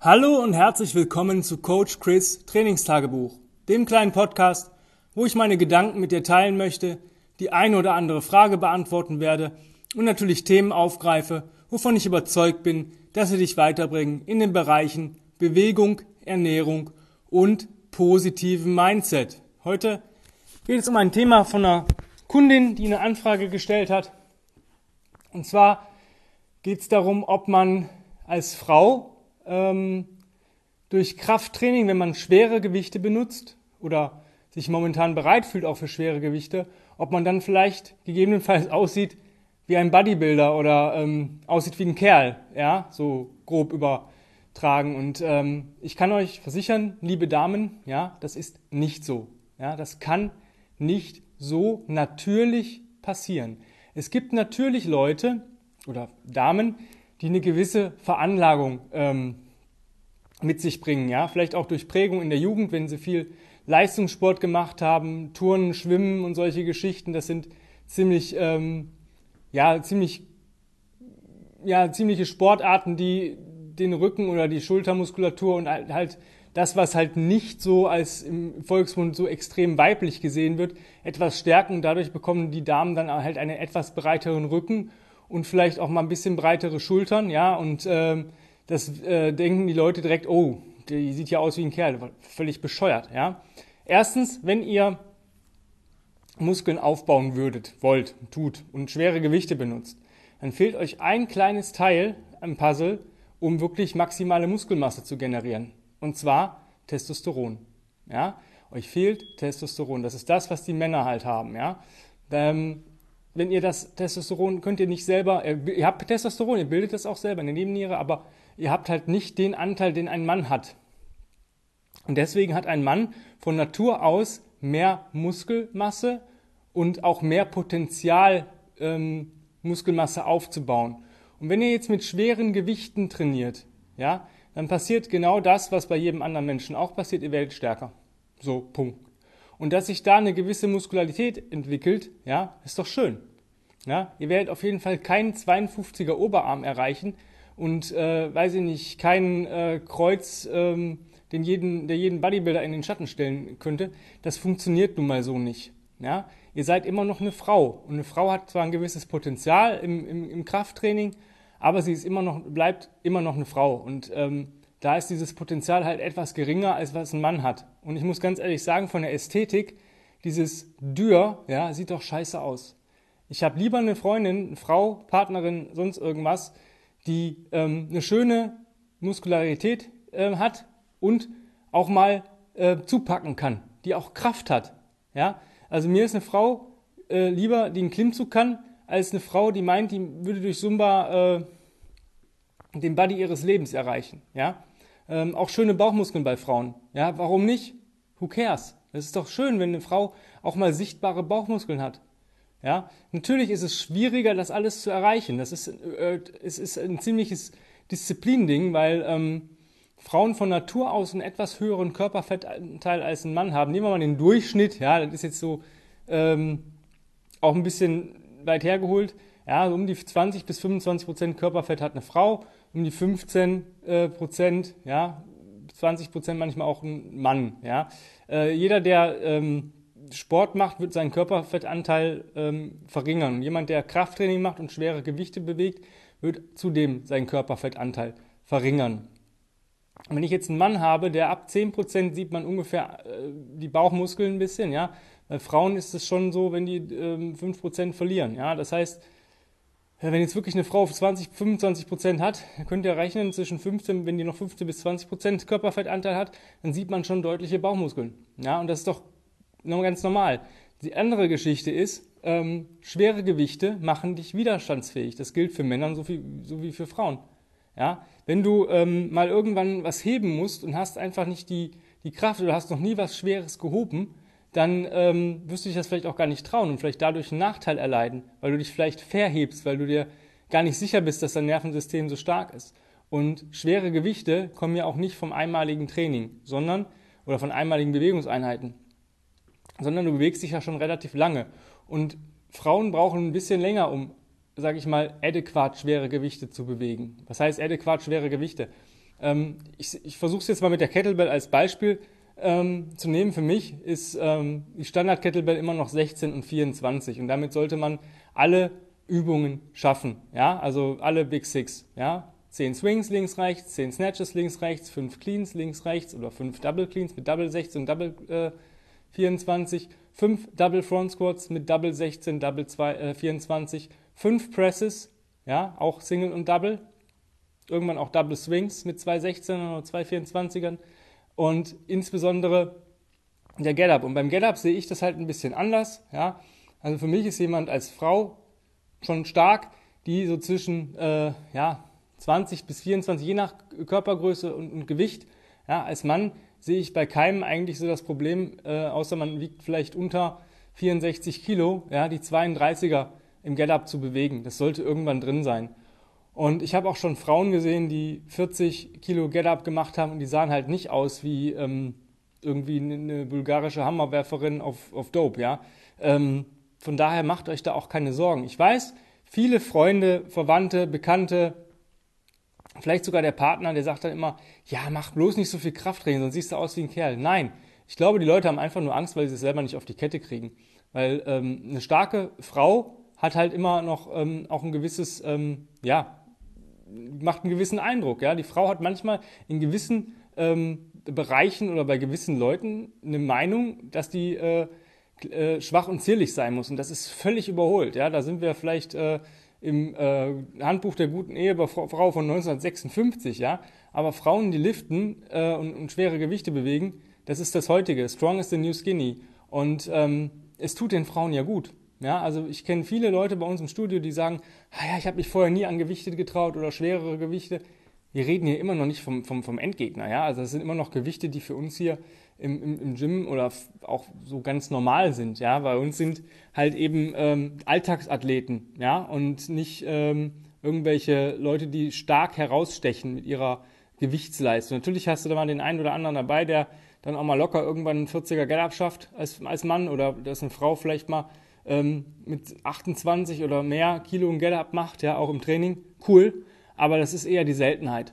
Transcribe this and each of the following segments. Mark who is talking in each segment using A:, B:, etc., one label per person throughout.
A: Hallo und herzlich willkommen zu Coach Chris Trainingstagebuch, dem kleinen Podcast, wo ich meine Gedanken mit dir teilen möchte, die eine oder andere Frage beantworten werde und natürlich Themen aufgreife, wovon ich überzeugt bin, dass sie dich weiterbringen in den Bereichen Bewegung, Ernährung und positiven Mindset. Heute geht es um ein Thema von einer Kundin, die eine Anfrage gestellt hat. Und zwar geht es darum, ob man als Frau ähm, durch Krafttraining, wenn man schwere Gewichte benutzt oder sich momentan bereit fühlt auch für schwere Gewichte, ob man dann vielleicht gegebenenfalls aussieht wie ein Bodybuilder oder ähm, aussieht wie ein Kerl, ja, so grob übertragen. Und ähm, ich kann euch versichern, liebe Damen, ja, das ist nicht so. Ja, das kann nicht so natürlich passieren. Es gibt natürlich Leute oder Damen, die eine gewisse Veranlagung ähm, mit sich bringen. Ja? Vielleicht auch durch Prägung in der Jugend, wenn sie viel Leistungssport gemacht haben, Turnen, Schwimmen und solche Geschichten. Das sind ziemlich, ähm, ja, ziemlich, ja, ziemliche Sportarten, die den Rücken oder die Schultermuskulatur und halt das, was halt nicht so als im Volksmund so extrem weiblich gesehen wird, etwas stärken. Dadurch bekommen die Damen dann halt einen etwas breiteren Rücken und vielleicht auch mal ein bisschen breitere Schultern, ja, und ähm, das äh, denken die Leute direkt, oh, die sieht ja aus wie ein Kerl, völlig bescheuert, ja. Erstens, wenn ihr Muskeln aufbauen würdet, wollt, tut und schwere Gewichte benutzt, dann fehlt euch ein kleines Teil am Puzzle, um wirklich maximale Muskelmasse zu generieren. Und zwar Testosteron. Ja? Euch fehlt Testosteron. Das ist das, was die Männer halt haben. Ja? Ähm, wenn ihr das Testosteron könnt ihr nicht selber, äh, ihr habt Testosteron, ihr bildet das auch selber in der Nebenniere, aber ihr habt halt nicht den Anteil, den ein Mann hat. Und deswegen hat ein Mann von Natur aus mehr Muskelmasse und auch mehr Potenzial, ähm, Muskelmasse aufzubauen. Und wenn ihr jetzt mit schweren Gewichten trainiert, ja, dann passiert genau das, was bei jedem anderen Menschen auch passiert, ihr werdet stärker. So, Punkt. Und dass sich da eine gewisse Muskularität entwickelt, ja, ist doch schön. Ja, ihr werdet auf jeden Fall keinen 52er Oberarm erreichen und, äh, weiß ich nicht, keinen äh, Kreuz, ähm, den jeden, der jeden Bodybuilder in den Schatten stellen könnte. Das funktioniert nun mal so nicht. Ja, ihr seid immer noch eine Frau und eine Frau hat zwar ein gewisses Potenzial im, im, im Krafttraining, aber sie ist immer noch, bleibt immer noch eine Frau und ähm, da ist dieses Potenzial halt etwas geringer, als was ein Mann hat. Und ich muss ganz ehrlich sagen, von der Ästhetik, dieses Dürr, ja, sieht doch scheiße aus. Ich habe lieber eine Freundin, eine Frau, Partnerin, sonst irgendwas, die ähm, eine schöne Muskularität äh, hat und auch mal äh, zupacken kann, die auch Kraft hat. Ja? Also mir ist eine Frau äh, lieber, die einen Klimmzug kann, als eine Frau, die meint, die würde durch Zumba äh, den Body ihres Lebens erreichen. Ja? Ähm, auch schöne Bauchmuskeln bei Frauen. Ja, warum nicht? Who cares? Es ist doch schön, wenn eine Frau auch mal sichtbare Bauchmuskeln hat. Ja, natürlich ist es schwieriger, das alles zu erreichen. Das ist, äh, es ist ein ziemliches Disziplinding, weil ähm, Frauen von Natur aus einen etwas höheren Körperfettanteil als ein Mann haben. Nehmen wir mal den Durchschnitt, ja, das ist jetzt so ähm, auch ein bisschen weit hergeholt. Ja, um die 20 bis 25 Prozent Körperfett hat eine Frau, um die 15 äh, Prozent, ja, 20 Prozent manchmal auch ein Mann. Ja. Äh, jeder, der ähm, Sport macht, wird seinen Körperfettanteil ähm, verringern. Jemand, der Krafttraining macht und schwere Gewichte bewegt, wird zudem seinen Körperfettanteil verringern. Wenn ich jetzt einen Mann habe, der ab 10% sieht man ungefähr äh, die Bauchmuskeln ein bisschen, ja. Bei Frauen ist es schon so, wenn die ähm, 5% verlieren, ja. Das heißt, wenn jetzt wirklich eine Frau 20, 25 Prozent hat, könnt ihr rechnen, zwischen 15, wenn die noch 15 bis 20 Prozent Körperfettanteil hat, dann sieht man schon deutliche Bauchmuskeln. Ja, und das ist doch ganz normal. Die andere Geschichte ist, ähm, schwere Gewichte machen dich widerstandsfähig. Das gilt für Männer so, viel, so wie für Frauen. Ja, wenn du ähm, mal irgendwann was heben musst und hast einfach nicht die, die Kraft oder hast noch nie was Schweres gehoben, dann ähm, wirst du dich das vielleicht auch gar nicht trauen und vielleicht dadurch einen Nachteil erleiden, weil du dich vielleicht verhebst, weil du dir gar nicht sicher bist, dass dein Nervensystem so stark ist. Und schwere Gewichte kommen ja auch nicht vom einmaligen Training, sondern oder von einmaligen Bewegungseinheiten, sondern du bewegst dich ja schon relativ lange. Und Frauen brauchen ein bisschen länger, um, sage ich mal, adäquat schwere Gewichte zu bewegen. Was heißt adäquat schwere Gewichte? Ähm, ich ich versuche es jetzt mal mit der Kettlebell als Beispiel ähm, zu nehmen. Für mich ist ähm, die Standard-Kettlebell immer noch 16 und 24 und damit sollte man alle Übungen schaffen. Ja, also alle Big Six. Ja, 10 Swings links, rechts, 10 Snatches links, rechts, 5 Cleans links, rechts oder 5 Double Cleans mit Double 16 und Double äh, 24, 5 Double Front Squats mit Double 16, Double 2, äh, 24, 5 Presses, ja, auch Single und Double, irgendwann auch Double Swings mit 2 16 oder 2 24ern und insbesondere der Get-Up. Und beim Get-Up sehe ich das halt ein bisschen anders, ja. Also für mich ist jemand als Frau schon stark, die so zwischen äh, ja, 20 bis 24, je nach Körpergröße und, und Gewicht, ja, als Mann sehe ich bei keinem eigentlich so das Problem, äh, außer man wiegt vielleicht unter 64 Kilo, ja, die 32er im Get-Up zu bewegen. Das sollte irgendwann drin sein. Und ich habe auch schon Frauen gesehen, die 40 Kilo Get-Up gemacht haben und die sahen halt nicht aus wie ähm, irgendwie eine bulgarische Hammerwerferin auf, auf Dope, ja. Ähm, von daher macht euch da auch keine Sorgen. Ich weiß, viele Freunde, Verwandte, Bekannte, vielleicht sogar der Partner, der sagt dann immer, ja, mach bloß nicht so viel Krafttraining, sonst siehst du aus wie ein Kerl. Nein, ich glaube, die Leute haben einfach nur Angst, weil sie es selber nicht auf die Kette kriegen. Weil ähm, eine starke Frau hat halt immer noch ähm, auch ein gewisses, ähm, ja, macht einen gewissen Eindruck. Ja, die Frau hat manchmal in gewissen ähm, Bereichen oder bei gewissen Leuten eine Meinung, dass die äh, äh, schwach und zierlich sein muss. Und das ist völlig überholt. Ja, da sind wir vielleicht äh, im äh, Handbuch der guten Ehe bei Frau von 1956, ja. Aber Frauen, die liften äh, und, und, schwere Gewichte bewegen, das ist das heutige. Strong is the new skinny. Und ähm, es tut den Frauen ja gut. Ja, also ich kenne viele Leute bei uns im Studio, die sagen, ah ja, ich habe mich vorher nie an Gewichte getraut oder schwerere Gewichte. Wir reden hier immer noch nicht vom, vom, vom Endgegner, ja. Also das sind immer noch Gewichte, die für uns hier im, im, im Gym oder auch so ganz normal sind. Ja, bei uns sind halt eben ähm, Alltagsathleten, ja, und nicht ähm, irgendwelche Leute, die stark herausstechen mit ihrer Gewichtsleistung. Natürlich hast du da mal den einen oder anderen dabei, der dann auch mal locker irgendwann einen 40er Get-Up schafft als, als Mann oder dass eine Frau vielleicht mal ähm, mit 28 oder mehr Kilo ein Get-Up macht, ja, auch im Training. Cool, aber das ist eher die Seltenheit.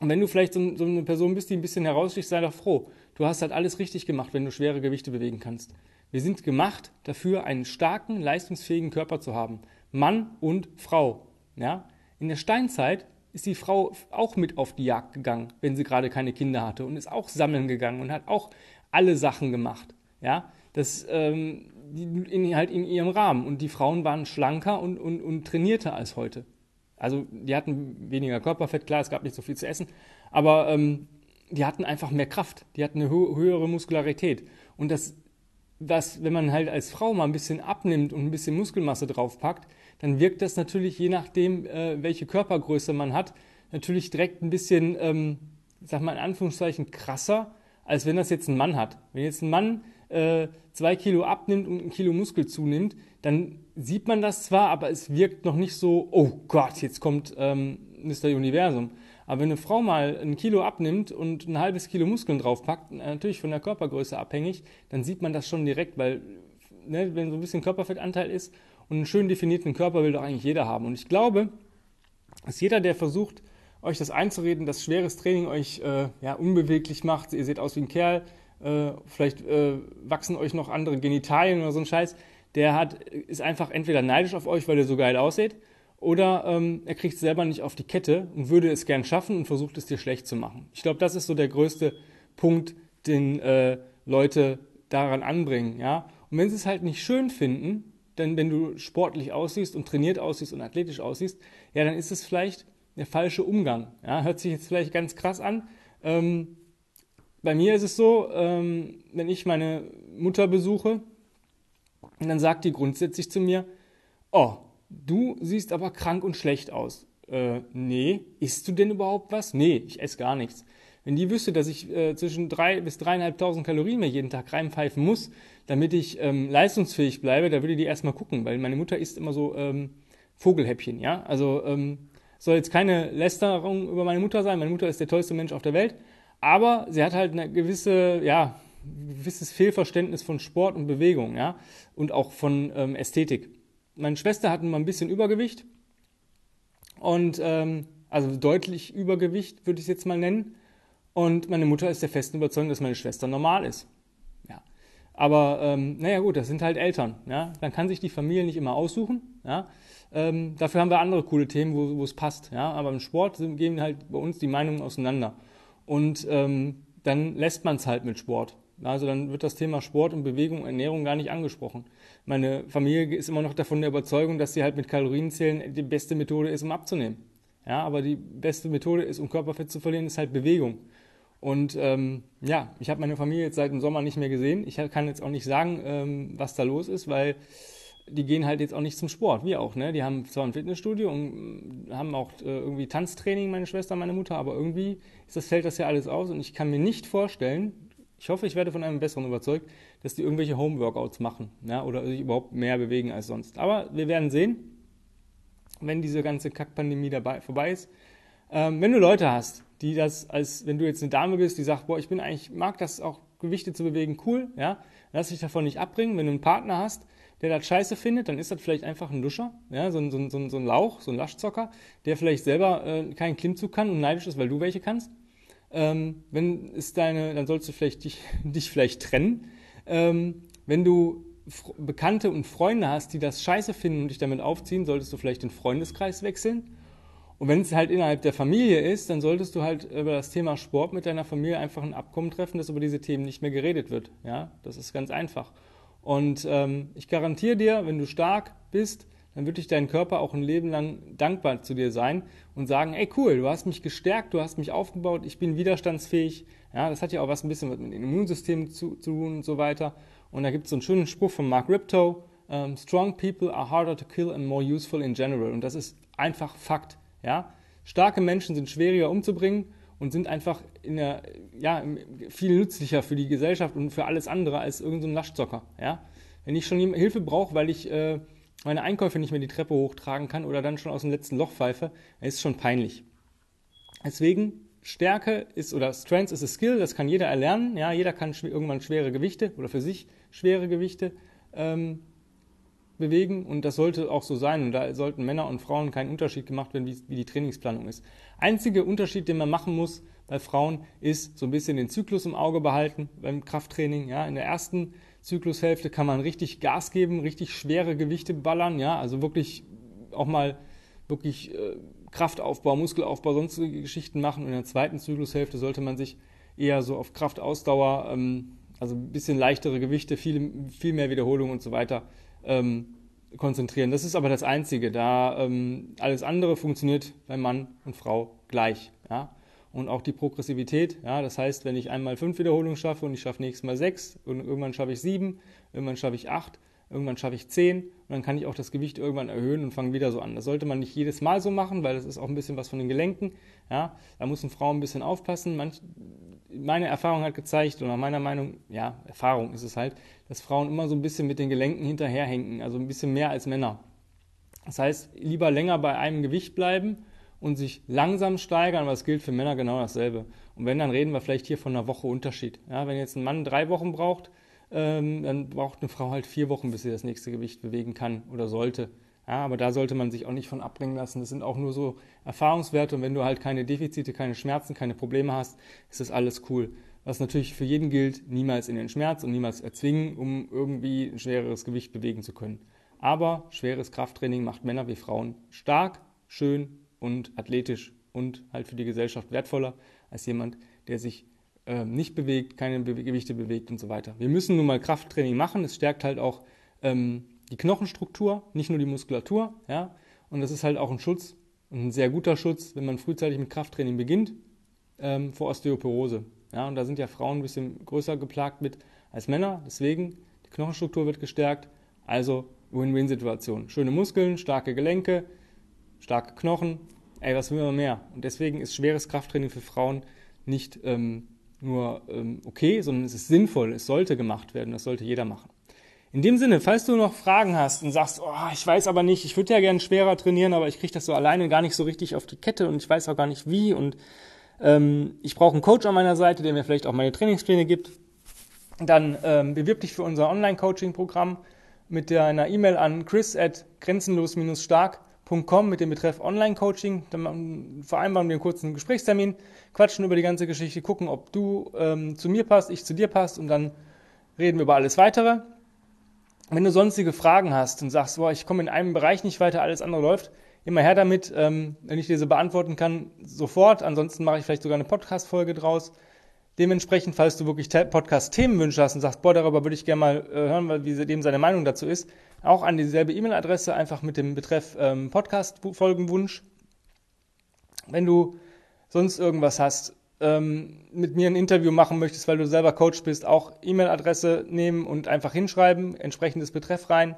A: Und wenn du vielleicht so, so eine Person bist, die ein bisschen heraussticht, sei doch froh. Du hast halt alles richtig gemacht, wenn du schwere Gewichte bewegen kannst. Wir sind gemacht dafür, einen starken, leistungsfähigen Körper zu haben. Mann und Frau. Ja? In der Steinzeit ist die Frau auch mit auf die Jagd gegangen, wenn sie gerade keine Kinder hatte und ist auch sammeln gegangen und hat auch alle Sachen gemacht. Ja? Das ähm, in, halt in ihrem Rahmen. Und die Frauen waren schlanker und, und, und trainierter als heute. Also die hatten weniger Körperfett, klar, es gab nicht so viel zu essen, aber ähm, die hatten einfach mehr Kraft, die hatten eine höhere Muskularität. Und das, das, wenn man halt als Frau mal ein bisschen abnimmt und ein bisschen Muskelmasse draufpackt, dann wirkt das natürlich, je nachdem, äh, welche Körpergröße man hat, natürlich direkt ein bisschen, ähm, sag mal in Anführungszeichen, krasser, als wenn das jetzt ein Mann hat. Wenn jetzt ein Mann äh, zwei Kilo abnimmt und ein Kilo Muskel zunimmt, dann sieht man das zwar, aber es wirkt noch nicht so, oh Gott, jetzt kommt ähm, Mr. Universum. Aber wenn eine Frau mal ein Kilo abnimmt und ein halbes Kilo Muskeln draufpackt, natürlich von der Körpergröße abhängig, dann sieht man das schon direkt, weil ne, wenn so ein bisschen Körperfettanteil ist und einen schön definierten Körper will doch eigentlich jeder haben. Und ich glaube, dass jeder, der versucht, euch das einzureden, dass schweres Training euch äh, ja, unbeweglich macht, ihr seht aus wie ein Kerl, äh, vielleicht äh, wachsen euch noch andere Genitalien oder so ein Scheiß, der hat, ist einfach entweder neidisch auf euch, weil ihr so geil aussieht, oder ähm, er kriegt es selber nicht auf die Kette und würde es gern schaffen und versucht es dir schlecht zu machen. Ich glaube, das ist so der größte Punkt, den äh, Leute daran anbringen. Ja? Und wenn sie es halt nicht schön finden, denn wenn du sportlich aussiehst und trainiert aussiehst und athletisch aussiehst, ja, dann ist es vielleicht der falsche Umgang. Ja? Hört sich jetzt vielleicht ganz krass an. Ähm, bei mir ist es so, ähm, wenn ich meine Mutter besuche, dann sagt die grundsätzlich zu mir, oh, du siehst aber krank und schlecht aus. Äh, nee, isst du denn überhaupt was? Nee, ich esse gar nichts. Wenn die wüsste, dass ich äh, zwischen drei bis dreieinhalbtausend Kalorien mir jeden Tag reinpfeifen muss, damit ich ähm, leistungsfähig bleibe, da würde die erstmal gucken, weil meine Mutter isst immer so ähm, Vogelhäppchen, ja. Also ähm, soll jetzt keine Lästerung über meine Mutter sein. Meine Mutter ist der tollste Mensch auf der Welt, aber sie hat halt eine gewisse, ja, gewisses Fehlverständnis von Sport und Bewegung, ja, und auch von ähm, Ästhetik. Meine Schwester hatte mal ein bisschen Übergewicht und ähm, also deutlich Übergewicht, würde ich es jetzt mal nennen. Und meine Mutter ist der festen Überzeugung, dass meine Schwester normal ist. Ja. Aber ähm, naja gut, das sind halt Eltern. Ja. Dann kann sich die Familie nicht immer aussuchen. Ja. Ähm, dafür haben wir andere coole Themen, wo, wo es passt. Ja. Aber im Sport gehen halt bei uns die Meinungen auseinander. Und ähm, dann lässt man es halt mit Sport. Also dann wird das Thema Sport und Bewegung, Ernährung gar nicht angesprochen. Meine Familie ist immer noch davon der Überzeugung, dass sie halt mit Kalorienzählen die beste Methode ist, um abzunehmen. Ja, aber die beste Methode ist, um Körperfett zu verlieren, ist halt Bewegung. Und ähm, ja, ich habe meine Familie jetzt seit dem Sommer nicht mehr gesehen. Ich kann jetzt auch nicht sagen, ähm, was da los ist, weil die gehen halt jetzt auch nicht zum Sport, wir auch. Ne? Die haben zwar ein Fitnessstudio und haben auch äh, irgendwie Tanztraining, meine Schwester, meine Mutter, aber irgendwie ist das, fällt das ja alles aus und ich kann mir nicht vorstellen, ich hoffe, ich werde von einem besseren überzeugt, dass die irgendwelche Home-Workouts machen ja, oder sich überhaupt mehr bewegen als sonst. Aber wir werden sehen, wenn diese ganze Kackpandemie dabei vorbei ist. Ähm, wenn du Leute hast, die das als, wenn du jetzt eine Dame bist, die sagt, boah, ich bin eigentlich, mag das auch Gewichte zu bewegen, cool, ja, lass dich davon nicht abbringen. Wenn du einen Partner hast, der das scheiße findet, dann ist das vielleicht einfach ein Luscher, ja, so ein, so ein, so ein Lauch, so ein Laschzocker, der vielleicht selber äh, keinen Klimmzug kann und neidisch ist, weil du welche kannst. Ähm, wenn es deine, dann sollst du vielleicht dich, dich vielleicht trennen. Ähm, wenn du Bekannte und Freunde hast, die das scheiße finden und dich damit aufziehen, solltest du vielleicht den Freundeskreis wechseln. Und wenn es halt innerhalb der Familie ist, dann solltest du halt über das Thema Sport mit deiner Familie einfach ein Abkommen treffen, dass über diese Themen nicht mehr geredet wird. Ja, das ist ganz einfach. Und ähm, ich garantiere dir, wenn du stark bist, dann wird dich dein Körper auch ein Leben lang dankbar zu dir sein und sagen, ey cool, du hast mich gestärkt, du hast mich aufgebaut, ich bin widerstandsfähig. Ja, das hat ja auch was ein bisschen mit dem Immunsystem zu, zu tun und so weiter. Und da gibt es so einen schönen Spruch von Mark Riptow, um, Strong people are harder to kill and more useful in general. Und das ist einfach Fakt. Ja? Starke Menschen sind schwieriger umzubringen und sind einfach in der, ja, viel nützlicher für die Gesellschaft und für alles andere als irgendein so Laschzocker. Ja? Wenn ich schon Hilfe brauche, weil ich äh, meine Einkäufe nicht mehr die Treppe hochtragen kann oder dann schon aus dem letzten Loch pfeife, ist schon peinlich. Deswegen Stärke ist oder Strength ist a Skill, das kann jeder erlernen. Ja, jeder kann irgendwann schwere Gewichte oder für sich schwere Gewichte ähm, bewegen und das sollte auch so sein und da sollten Männer und Frauen keinen Unterschied gemacht werden, wie, wie die Trainingsplanung ist. Einziger Unterschied, den man machen muss bei Frauen, ist so ein bisschen den Zyklus im Auge behalten beim Krafttraining. Ja, in der ersten Zyklushälfte kann man richtig Gas geben, richtig schwere Gewichte ballern, ja, also wirklich auch mal wirklich äh, Kraftaufbau, Muskelaufbau, sonstige Geschichten machen. Und in der zweiten Zyklushälfte sollte man sich eher so auf Kraftausdauer, ähm, also ein bisschen leichtere Gewichte, viel, viel mehr Wiederholung und so weiter ähm, konzentrieren. Das ist aber das Einzige. Da ähm, alles andere funktioniert bei Mann und Frau gleich. Ja? und auch die Progressivität. Ja, das heißt, wenn ich einmal fünf Wiederholungen schaffe und ich schaffe nächstes Mal sechs, und irgendwann schaffe ich sieben, irgendwann schaffe ich acht, irgendwann schaffe ich zehn und dann kann ich auch das Gewicht irgendwann erhöhen und fange wieder so an. Das sollte man nicht jedes Mal so machen, weil das ist auch ein bisschen was von den Gelenken. Ja, da müssen Frauen ein bisschen aufpassen. Manch, meine Erfahrung hat gezeigt, oder meiner Meinung, ja, Erfahrung ist es halt, dass Frauen immer so ein bisschen mit den Gelenken hinterherhängen, also ein bisschen mehr als Männer. Das heißt, lieber länger bei einem Gewicht bleiben und sich langsam steigern, aber es gilt für Männer genau dasselbe. Und wenn, dann reden wir vielleicht hier von einer Woche Unterschied. Ja, wenn jetzt ein Mann drei Wochen braucht, ähm, dann braucht eine Frau halt vier Wochen, bis sie das nächste Gewicht bewegen kann oder sollte. Ja, aber da sollte man sich auch nicht von abbringen lassen. Das sind auch nur so Erfahrungswerte und wenn du halt keine Defizite, keine Schmerzen, keine Probleme hast, ist das alles cool. Was natürlich für jeden gilt, niemals in den Schmerz und niemals erzwingen, um irgendwie ein schwereres Gewicht bewegen zu können. Aber schweres Krafttraining macht Männer wie Frauen stark, schön und athletisch und halt für die Gesellschaft wertvoller als jemand, der sich äh, nicht bewegt, keine Be Gewichte bewegt und so weiter. Wir müssen nun mal Krafttraining machen. Es stärkt halt auch ähm, die Knochenstruktur, nicht nur die Muskulatur. Ja? Und das ist halt auch ein Schutz, ein sehr guter Schutz, wenn man frühzeitig mit Krafttraining beginnt, ähm, vor Osteoporose. Ja? Und da sind ja Frauen ein bisschen größer geplagt mit als Männer. Deswegen, die Knochenstruktur wird gestärkt. Also Win-Win-Situation. Schöne Muskeln, starke Gelenke, starke Knochen, ey, was will man mehr? Und deswegen ist schweres Krafttraining für Frauen nicht ähm, nur ähm, okay, sondern es ist sinnvoll, es sollte gemacht werden, das sollte jeder machen. In dem Sinne, falls du noch Fragen hast und sagst, oh, ich weiß aber nicht, ich würde ja gerne schwerer trainieren, aber ich kriege das so alleine gar nicht so richtig auf die Kette und ich weiß auch gar nicht wie und ähm, ich brauche einen Coach an meiner Seite, der mir vielleicht auch meine Trainingspläne gibt, dann ähm, bewirb dich für unser Online-Coaching-Programm mit deiner E-Mail an chris at grenzenlos-stark mit dem Betreff Online-Coaching. Dann vereinbaren wir einen kurzen Gesprächstermin, quatschen über die ganze Geschichte, gucken, ob du ähm, zu mir passt, ich zu dir passt und dann reden wir über alles Weitere. Wenn du sonstige Fragen hast und sagst, boah, ich komme in einem Bereich nicht weiter, alles andere läuft, immer her damit. Ähm, wenn ich diese beantworten kann, sofort. Ansonsten mache ich vielleicht sogar eine Podcast-Folge draus. Dementsprechend, falls du wirklich Podcast-Themenwünsche hast und sagst, boah, darüber würde ich gerne mal äh, hören, wie dem seine Meinung dazu ist, auch an dieselbe E-Mail-Adresse, einfach mit dem Betreff ähm, Podcast-Folgenwunsch. Wenn du sonst irgendwas hast, ähm, mit mir ein Interview machen möchtest, weil du selber Coach bist, auch E-Mail-Adresse nehmen und einfach hinschreiben, entsprechendes Betreff rein.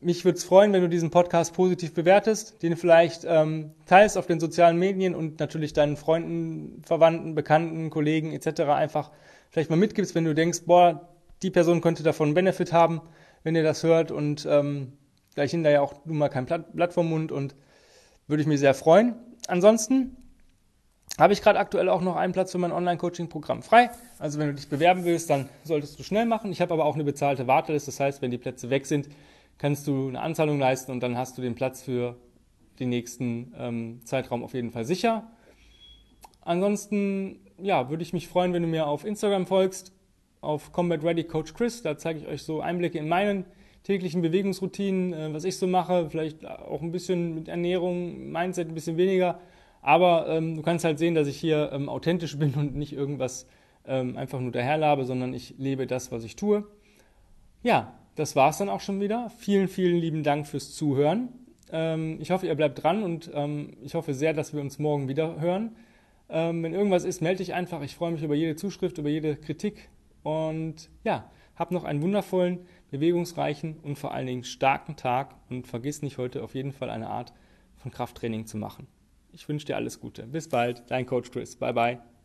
A: Mich würde es freuen, wenn du diesen Podcast positiv bewertest, den vielleicht ähm, teilst auf den sozialen Medien und natürlich deinen Freunden, Verwandten, Bekannten, Kollegen etc. einfach vielleicht mal mitgibst, wenn du denkst, boah, die Person könnte davon einen Benefit haben, wenn ihr das hört und ähm, gleich hinterher ja auch nun mal kein Blatt vom Mund und würde ich mich sehr freuen. Ansonsten habe ich gerade aktuell auch noch einen Platz für mein Online-Coaching-Programm frei. Also wenn du dich bewerben willst, dann solltest du schnell machen. Ich habe aber auch eine bezahlte Warteliste. Das heißt, wenn die Plätze weg sind, kannst du eine Anzahlung leisten und dann hast du den Platz für den nächsten ähm, Zeitraum auf jeden Fall sicher. Ansonsten, ja, würde ich mich freuen, wenn du mir auf Instagram folgst, auf Combat Ready Coach Chris. Da zeige ich euch so Einblicke in meinen täglichen Bewegungsroutinen, äh, was ich so mache, vielleicht auch ein bisschen mit Ernährung, Mindset ein bisschen weniger. Aber ähm, du kannst halt sehen, dass ich hier ähm, authentisch bin und nicht irgendwas ähm, einfach nur daherlabe, sondern ich lebe das, was ich tue. Ja, das war es dann auch schon wieder. Vielen, vielen lieben Dank fürs Zuhören. Ähm, ich hoffe, ihr bleibt dran und ähm, ich hoffe sehr, dass wir uns morgen wieder hören. Ähm, wenn irgendwas ist, melde dich einfach. Ich freue mich über jede Zuschrift, über jede Kritik. Und ja, hab noch einen wundervollen, bewegungsreichen und vor allen Dingen starken Tag und vergiss nicht heute auf jeden Fall eine Art von Krafttraining zu machen. Ich wünsche dir alles Gute. Bis bald, dein Coach Chris. Bye bye.